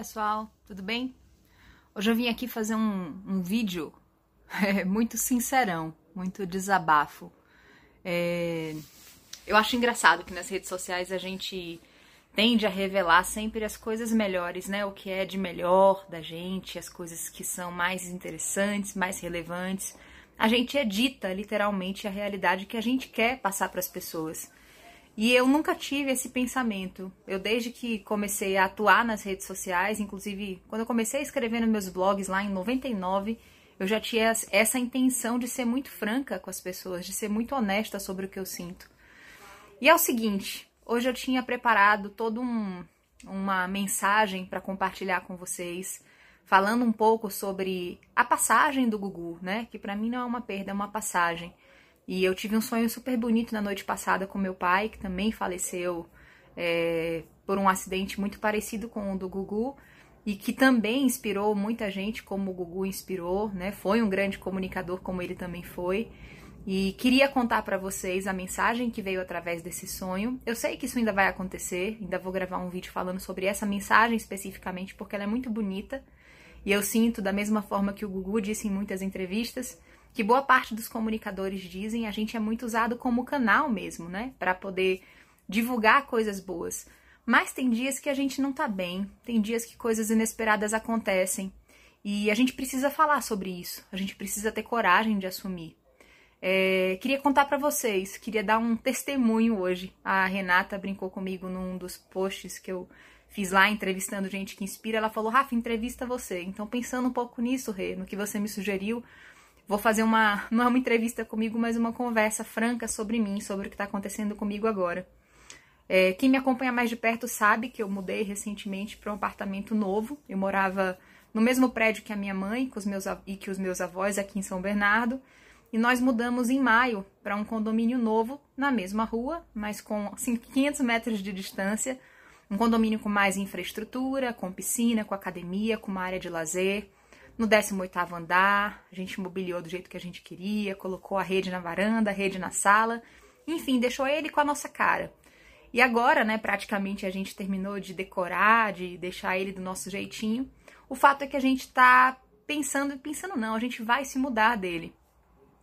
pessoal, tudo bem? Hoje eu vim aqui fazer um, um vídeo é, muito sincerão, muito desabafo. É, eu acho engraçado que nas redes sociais a gente tende a revelar sempre as coisas melhores, né? O que é de melhor da gente, as coisas que são mais interessantes, mais relevantes. A gente edita literalmente a realidade que a gente quer passar para as pessoas. E eu nunca tive esse pensamento. Eu, desde que comecei a atuar nas redes sociais, inclusive quando eu comecei a escrever nos meus blogs lá em 99, eu já tinha essa intenção de ser muito franca com as pessoas, de ser muito honesta sobre o que eu sinto. E é o seguinte: hoje eu tinha preparado toda um, uma mensagem para compartilhar com vocês, falando um pouco sobre a passagem do Gugu, né? Que para mim não é uma perda, é uma passagem. E eu tive um sonho super bonito na noite passada com meu pai, que também faleceu é, por um acidente muito parecido com o do Gugu e que também inspirou muita gente, como o Gugu inspirou, né? Foi um grande comunicador, como ele também foi. E queria contar para vocês a mensagem que veio através desse sonho. Eu sei que isso ainda vai acontecer, ainda vou gravar um vídeo falando sobre essa mensagem especificamente, porque ela é muito bonita. E eu sinto, da mesma forma que o Gugu disse em muitas entrevistas, que boa parte dos comunicadores dizem, a gente é muito usado como canal mesmo, né? Para poder divulgar coisas boas. Mas tem dias que a gente não tá bem, tem dias que coisas inesperadas acontecem. E a gente precisa falar sobre isso, a gente precisa ter coragem de assumir. É, queria contar para vocês, queria dar um testemunho hoje. A Renata brincou comigo num dos posts que eu fiz lá entrevistando gente que inspira. Ela falou: Rafa, entrevista você. Então, pensando um pouco nisso, Rê, no que você me sugeriu, vou fazer uma, não é uma entrevista comigo, mas uma conversa franca sobre mim, sobre o que está acontecendo comigo agora. É, quem me acompanha mais de perto sabe que eu mudei recentemente para um apartamento novo. Eu morava no mesmo prédio que a minha mãe com os meus, e que os meus avós aqui em São Bernardo. E nós mudamos em maio para um condomínio novo na mesma rua, mas com assim, 500 metros de distância. Um condomínio com mais infraestrutura, com piscina, com academia, com uma área de lazer no 18º andar, a gente mobiliou do jeito que a gente queria, colocou a rede na varanda, a rede na sala, enfim, deixou ele com a nossa cara. E agora, né, praticamente a gente terminou de decorar, de deixar ele do nosso jeitinho. O fato é que a gente tá pensando, pensando não, a gente vai se mudar dele.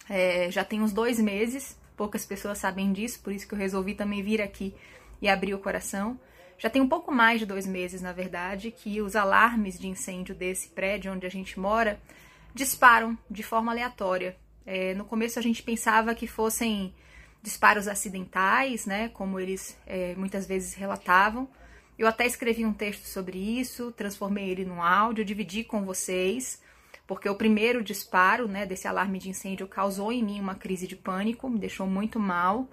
É, já tem uns dois meses, poucas pessoas sabem disso, por isso que eu resolvi também vir aqui e abrir o coração. Já tem um pouco mais de dois meses, na verdade, que os alarmes de incêndio desse prédio onde a gente mora disparam de forma aleatória. É, no começo a gente pensava que fossem disparos acidentais, né, como eles é, muitas vezes relatavam. Eu até escrevi um texto sobre isso, transformei ele num áudio, dividi com vocês, porque o primeiro disparo, né, desse alarme de incêndio causou em mim uma crise de pânico, me deixou muito mal.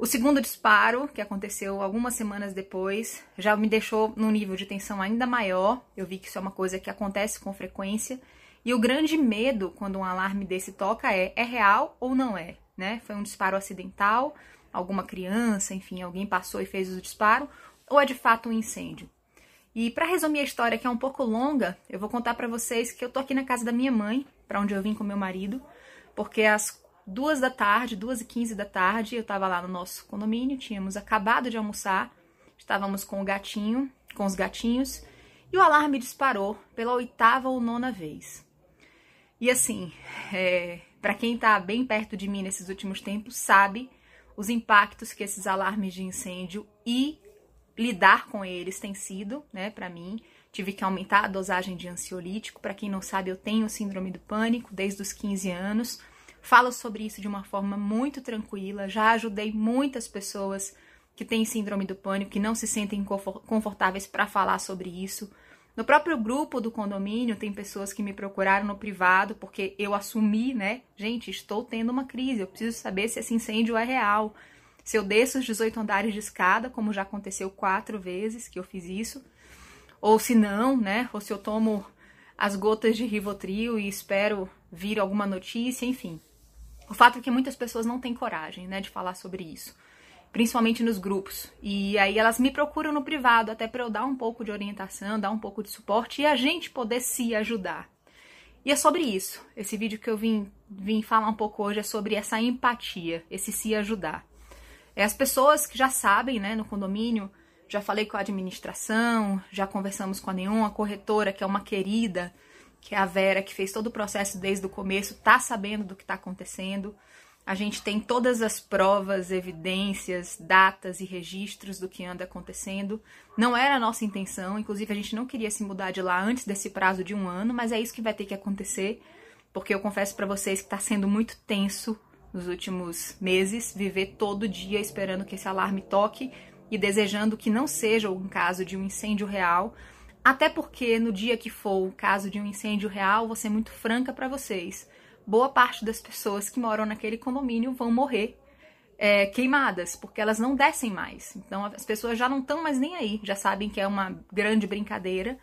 O segundo disparo, que aconteceu algumas semanas depois, já me deixou num nível de tensão ainda maior. Eu vi que isso é uma coisa que acontece com frequência. E o grande medo quando um alarme desse toca é: é real ou não é? Né? Foi um disparo acidental, alguma criança, enfim, alguém passou e fez o disparo, ou é de fato um incêndio? E para resumir a história, que é um pouco longa, eu vou contar para vocês que eu tô aqui na casa da minha mãe, para onde eu vim com meu marido, porque as duas da tarde, duas e quinze da tarde, eu estava lá no nosso condomínio, tínhamos acabado de almoçar, estávamos com o gatinho, com os gatinhos, e o alarme disparou pela oitava ou nona vez. E assim, é, para quem está bem perto de mim nesses últimos tempos, sabe os impactos que esses alarmes de incêndio e lidar com eles tem sido, né, para mim. Tive que aumentar a dosagem de ansiolítico. Para quem não sabe, eu tenho síndrome do pânico desde os 15 anos. Falo sobre isso de uma forma muito tranquila. Já ajudei muitas pessoas que têm síndrome do pânico, que não se sentem confortáveis para falar sobre isso. No próprio grupo do condomínio, tem pessoas que me procuraram no privado porque eu assumi, né? Gente, estou tendo uma crise, eu preciso saber se esse incêndio é real. Se eu desço os 18 andares de escada, como já aconteceu quatro vezes que eu fiz isso, ou se não, né? Ou se eu tomo as gotas de Rivotril e espero vir alguma notícia, enfim. O fato é que muitas pessoas não têm coragem, né, de falar sobre isso, principalmente nos grupos. E aí elas me procuram no privado até para eu dar um pouco de orientação, dar um pouco de suporte e a gente poder se ajudar. E é sobre isso. Esse vídeo que eu vim, vim falar um pouco hoje é sobre essa empatia, esse se ajudar. É as pessoas que já sabem, né, no condomínio, já falei com a administração, já conversamos com a Neon, a corretora, que é uma querida, que é a Vera, que fez todo o processo desde o começo, tá sabendo do que está acontecendo. A gente tem todas as provas, evidências, datas e registros do que anda acontecendo. Não era a nossa intenção, inclusive a gente não queria se mudar de lá antes desse prazo de um ano, mas é isso que vai ter que acontecer, porque eu confesso para vocês que está sendo muito tenso nos últimos meses viver todo dia esperando que esse alarme toque e desejando que não seja um caso de um incêndio real. Até porque no dia que for o caso de um incêndio real, vou ser muito franca para vocês boa parte das pessoas que moram naquele condomínio vão morrer é, queimadas, porque elas não descem mais. Então as pessoas já não estão mais nem aí, já sabem que é uma grande brincadeira,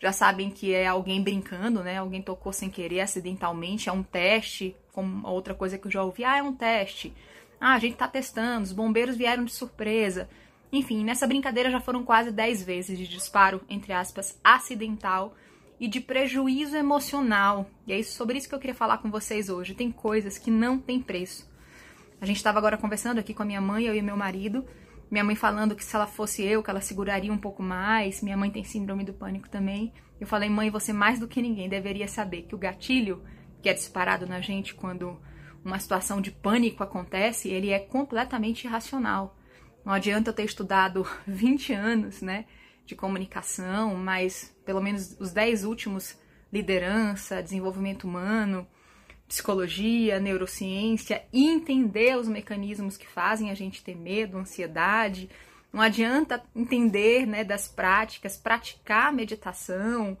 já sabem que é alguém brincando, né? Alguém tocou sem querer, acidentalmente, é um teste, como outra coisa que eu já ouvi, ah, é um teste. Ah, a gente tá testando, os bombeiros vieram de surpresa. Enfim, nessa brincadeira já foram quase 10 vezes de disparo, entre aspas, acidental e de prejuízo emocional. E é sobre isso que eu queria falar com vocês hoje. Tem coisas que não tem preço. A gente estava agora conversando aqui com a minha mãe, eu e meu marido. Minha mãe falando que se ela fosse eu, que ela seguraria um pouco mais. Minha mãe tem síndrome do pânico também. Eu falei, mãe, você mais do que ninguém deveria saber que o gatilho que é disparado na gente quando uma situação de pânico acontece, ele é completamente irracional. Não adianta eu ter estudado 20 anos, né? de comunicação, mas pelo menos os dez últimos liderança, desenvolvimento humano, psicologia, neurociência, entender os mecanismos que fazem a gente ter medo, ansiedade. Não adianta entender né, das práticas, praticar meditação,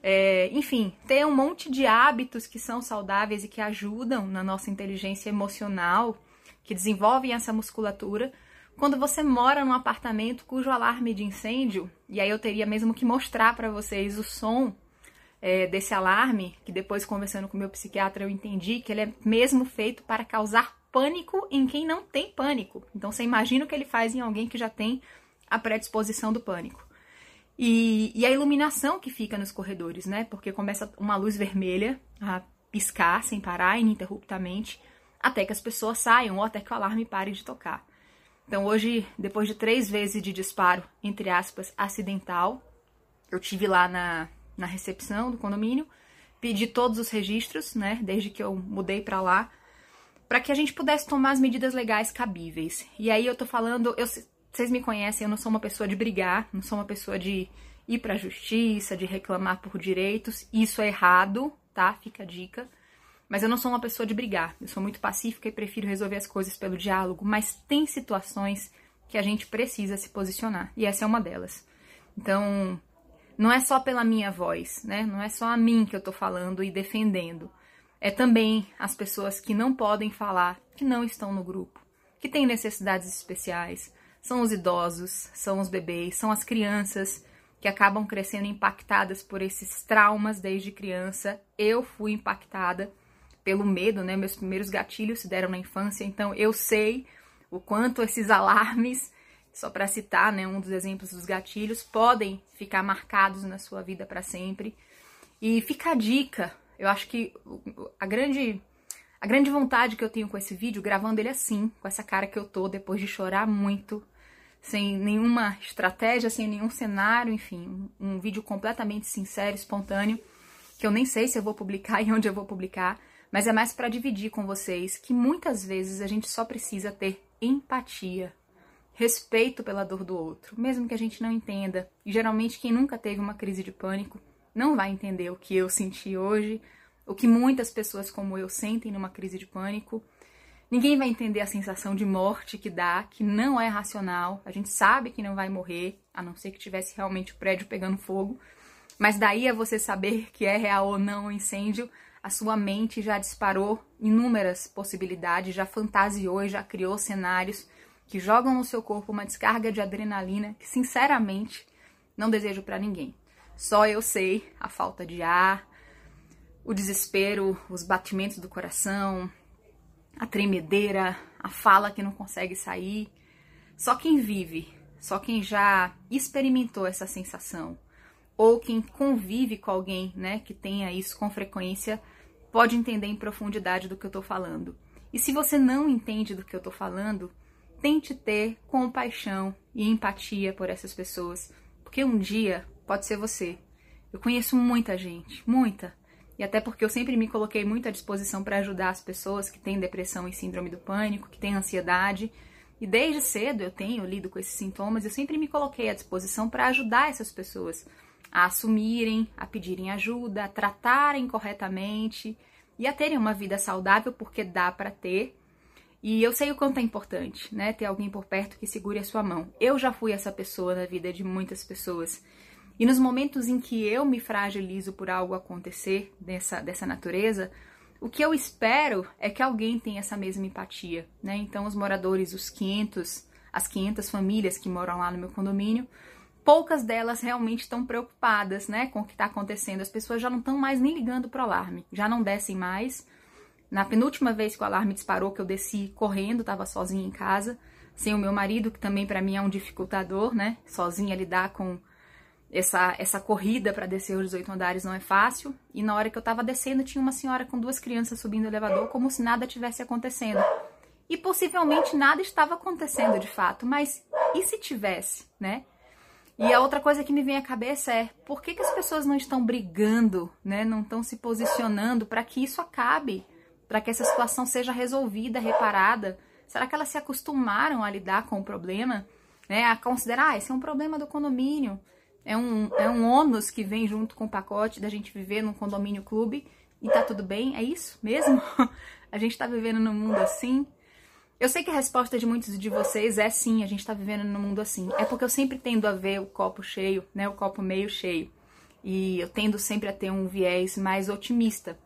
é, enfim, ter um monte de hábitos que são saudáveis e que ajudam na nossa inteligência emocional, que desenvolvem essa musculatura, quando você mora num apartamento cujo alarme de incêndio, e aí eu teria mesmo que mostrar para vocês o som é, desse alarme, que depois conversando com meu psiquiatra eu entendi que ele é mesmo feito para causar pânico em quem não tem pânico. Então você imagina o que ele faz em alguém que já tem a predisposição do pânico. E, e a iluminação que fica nos corredores, né? Porque começa uma luz vermelha a piscar sem parar ininterruptamente até que as pessoas saiam ou até que o alarme pare de tocar. Então, hoje, depois de três vezes de disparo, entre aspas, acidental, eu tive lá na, na recepção do condomínio, pedi todos os registros, né, desde que eu mudei para lá, para que a gente pudesse tomar as medidas legais cabíveis. E aí eu tô falando, eu, vocês me conhecem, eu não sou uma pessoa de brigar, não sou uma pessoa de ir para a justiça, de reclamar por direitos. Isso é errado, tá? Fica a dica. Mas eu não sou uma pessoa de brigar. Eu sou muito pacífica e prefiro resolver as coisas pelo diálogo. Mas tem situações que a gente precisa se posicionar. E essa é uma delas. Então, não é só pela minha voz, né? Não é só a mim que eu tô falando e defendendo. É também as pessoas que não podem falar, que não estão no grupo, que têm necessidades especiais. São os idosos, são os bebês, são as crianças que acabam crescendo impactadas por esses traumas desde criança. Eu fui impactada pelo medo, né? Meus primeiros gatilhos se deram na infância, então eu sei o quanto esses alarmes, só para citar, né, um dos exemplos dos gatilhos, podem ficar marcados na sua vida para sempre. E fica a dica, eu acho que a grande a grande vontade que eu tenho com esse vídeo, gravando ele assim, com essa cara que eu tô depois de chorar muito, sem nenhuma estratégia, sem nenhum cenário, enfim, um, um vídeo completamente sincero, espontâneo, que eu nem sei se eu vou publicar e onde eu vou publicar, mas é mais para dividir com vocês que muitas vezes a gente só precisa ter empatia, respeito pela dor do outro, mesmo que a gente não entenda. E geralmente quem nunca teve uma crise de pânico não vai entender o que eu senti hoje, o que muitas pessoas como eu sentem numa crise de pânico. Ninguém vai entender a sensação de morte que dá, que não é racional. A gente sabe que não vai morrer, a não ser que tivesse realmente o prédio pegando fogo. Mas daí a você saber que é real ou não o incêndio, a sua mente já disparou inúmeras possibilidades, já fantasiou já criou cenários que jogam no seu corpo uma descarga de adrenalina que, sinceramente, não desejo para ninguém. Só eu sei a falta de ar, o desespero, os batimentos do coração, a tremedeira, a fala que não consegue sair. Só quem vive, só quem já experimentou essa sensação, ou quem convive com alguém, né, que tenha isso com frequência, pode entender em profundidade do que eu tô falando. E se você não entende do que eu tô falando, tente ter compaixão e empatia por essas pessoas, porque um dia pode ser você. Eu conheço muita gente, muita. E até porque eu sempre me coloquei muito à disposição para ajudar as pessoas que têm depressão e síndrome do pânico, que têm ansiedade. E desde cedo eu tenho lido com esses sintomas, eu sempre me coloquei à disposição para ajudar essas pessoas a assumirem, a pedirem ajuda, a tratarem corretamente e a terem uma vida saudável, porque dá para ter. E eu sei o quanto é importante, né, ter alguém por perto que segure a sua mão. Eu já fui essa pessoa na vida de muitas pessoas. E nos momentos em que eu me fragilizo por algo acontecer dessa, dessa natureza, o que eu espero é que alguém tenha essa mesma empatia, né? Então, os moradores, os 500, as 500 famílias que moram lá no meu condomínio, poucas delas realmente estão preocupadas, né, com o que está acontecendo. As pessoas já não estão mais nem ligando pro alarme, já não descem mais. Na penúltima vez que o alarme disparou, que eu desci correndo, estava sozinha em casa, sem o meu marido, que também para mim é um dificultador, né, sozinha lidar com essa, essa corrida para descer os 18 andares não é fácil. E na hora que eu estava descendo, tinha uma senhora com duas crianças subindo o elevador, como se nada tivesse acontecendo. E possivelmente nada estava acontecendo de fato, mas e se tivesse, né? E a outra coisa que me vem à cabeça é por que, que as pessoas não estão brigando, né? Não estão se posicionando para que isso acabe, para que essa situação seja resolvida, reparada? Será que elas se acostumaram a lidar com o problema, né? A considerar, ah, esse é um problema do condomínio é um, é um ônus que vem junto com o pacote da gente viver num condomínio clube e tá tudo bem? É isso mesmo? a gente tá vivendo num mundo assim? Eu sei que a resposta de muitos de vocês é sim, a gente tá vivendo num mundo assim. É porque eu sempre tendo a ver o copo cheio, né? O copo meio cheio. E eu tendo sempre a ter um viés mais otimista.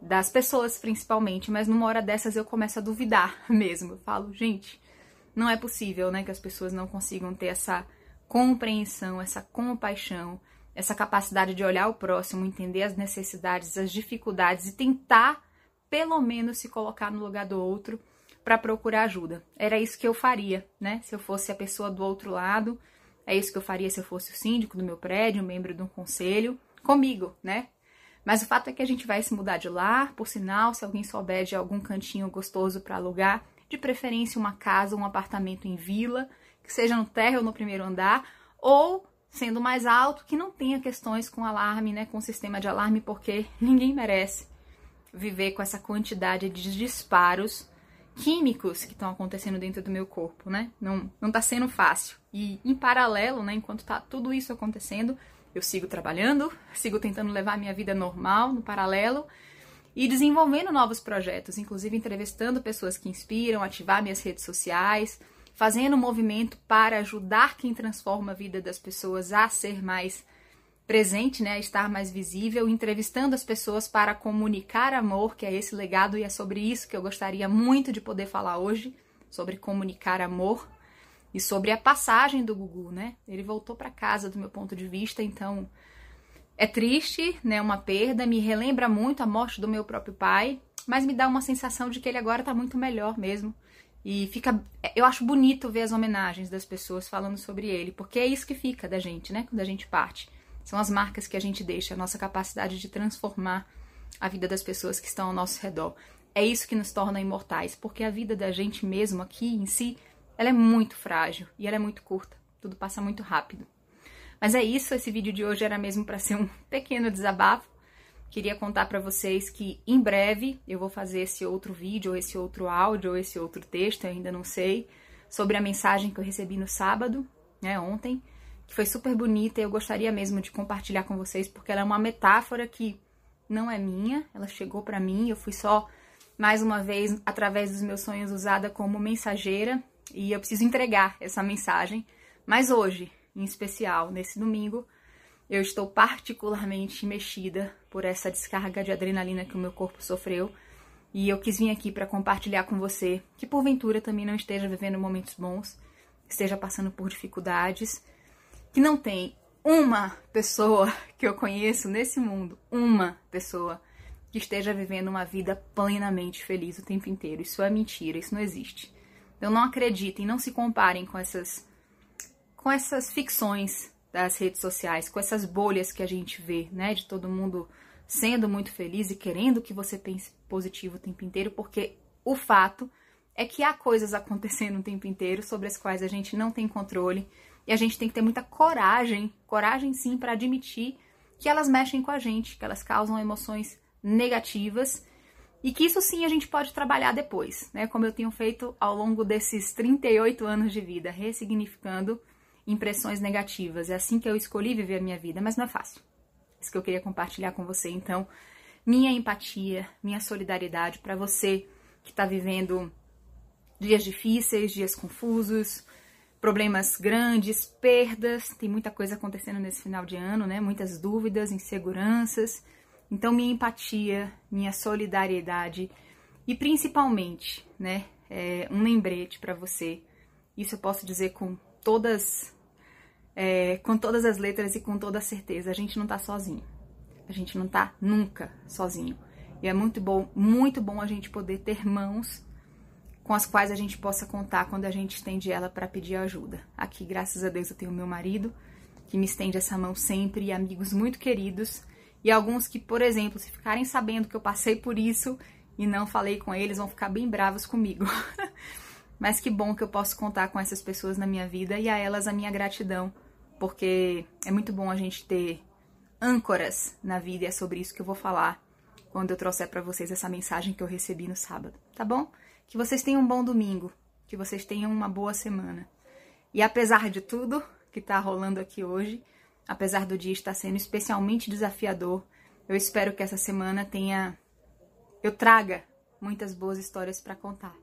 Das pessoas, principalmente. Mas numa hora dessas eu começo a duvidar mesmo. Eu falo, gente, não é possível, né? Que as pessoas não consigam ter essa compreensão, essa compaixão, essa capacidade de olhar o próximo, entender as necessidades, as dificuldades e tentar, pelo menos, se colocar no lugar do outro para procurar ajuda. Era isso que eu faria, né? Se eu fosse a pessoa do outro lado, é isso que eu faria se eu fosse o síndico do meu prédio, um membro de um conselho, comigo, né? Mas o fato é que a gente vai se mudar de lá, por sinal, se alguém souber de algum cantinho gostoso para alugar, de preferência uma casa, um apartamento em vila, que seja no térreo ou no primeiro andar, ou sendo mais alto, que não tenha questões com alarme, né, com sistema de alarme, porque ninguém merece viver com essa quantidade de disparos químicos que estão acontecendo dentro do meu corpo, né? Não, não tá sendo fácil. E em paralelo, né, enquanto tá tudo isso acontecendo, eu sigo trabalhando, sigo tentando levar minha vida normal no paralelo e desenvolvendo novos projetos, inclusive entrevistando pessoas que inspiram, ativar minhas redes sociais, fazendo movimento para ajudar quem transforma a vida das pessoas a ser mais presente, né, estar mais visível, entrevistando as pessoas para comunicar amor, que é esse legado e é sobre isso que eu gostaria muito de poder falar hoje, sobre comunicar amor e sobre a passagem do Gugu, né? Ele voltou para casa do meu ponto de vista, então é triste, né, uma perda, me relembra muito a morte do meu próprio pai, mas me dá uma sensação de que ele agora tá muito melhor mesmo. E fica. Eu acho bonito ver as homenagens das pessoas falando sobre ele, porque é isso que fica da gente, né? Quando a gente parte. São as marcas que a gente deixa, a nossa capacidade de transformar a vida das pessoas que estão ao nosso redor. É isso que nos torna imortais, porque a vida da gente mesmo aqui em si, ela é muito frágil e ela é muito curta. Tudo passa muito rápido. Mas é isso, esse vídeo de hoje era mesmo para ser um pequeno desabafo Queria contar para vocês que em breve eu vou fazer esse outro vídeo, ou esse outro áudio, ou esse outro texto, ainda não sei, sobre a mensagem que eu recebi no sábado, né, ontem, que foi super bonita e eu gostaria mesmo de compartilhar com vocês, porque ela é uma metáfora que não é minha, ela chegou para mim, eu fui só mais uma vez através dos meus sonhos usada como mensageira e eu preciso entregar essa mensagem, mas hoje, em especial, nesse domingo, eu estou particularmente mexida por essa descarga de adrenalina que o meu corpo sofreu e eu quis vir aqui para compartilhar com você que porventura também não esteja vivendo momentos bons, esteja passando por dificuldades, que não tem uma pessoa que eu conheço nesse mundo, uma pessoa que esteja vivendo uma vida plenamente feliz o tempo inteiro. Isso é mentira, isso não existe. Então não acreditem, não se comparem com essas com essas ficções das redes sociais, com essas bolhas que a gente vê, né, de todo mundo sendo muito feliz e querendo que você pense positivo o tempo inteiro, porque o fato é que há coisas acontecendo o tempo inteiro sobre as quais a gente não tem controle e a gente tem que ter muita coragem, coragem sim, para admitir que elas mexem com a gente, que elas causam emoções negativas e que isso sim a gente pode trabalhar depois, né? Como eu tenho feito ao longo desses 38 anos de vida, ressignificando impressões negativas. É assim que eu escolhi viver a minha vida, mas não é fácil. Isso que eu queria compartilhar com você. Então, minha empatia, minha solidariedade para você que está vivendo dias difíceis, dias confusos, problemas grandes, perdas, tem muita coisa acontecendo nesse final de ano, né? Muitas dúvidas, inseguranças. Então, minha empatia, minha solidariedade e principalmente, né, é um lembrete para você. Isso eu posso dizer com todas, é, com todas as letras e com toda certeza. A gente não tá sozinho. A gente não tá nunca sozinho. E é muito bom, muito bom a gente poder ter mãos com as quais a gente possa contar quando a gente estende ela para pedir ajuda. Aqui, graças a Deus, eu tenho meu marido que me estende essa mão sempre e amigos muito queridos e alguns que, por exemplo, se ficarem sabendo que eu passei por isso e não falei com eles, vão ficar bem bravos comigo. Mas que bom que eu posso contar com essas pessoas na minha vida e a elas a minha gratidão, porque é muito bom a gente ter âncoras na vida e é sobre isso que eu vou falar quando eu trouxer para vocês essa mensagem que eu recebi no sábado, tá bom? Que vocês tenham um bom domingo, que vocês tenham uma boa semana. E apesar de tudo que está rolando aqui hoje, apesar do dia estar sendo especialmente desafiador, eu espero que essa semana tenha eu traga muitas boas histórias para contar.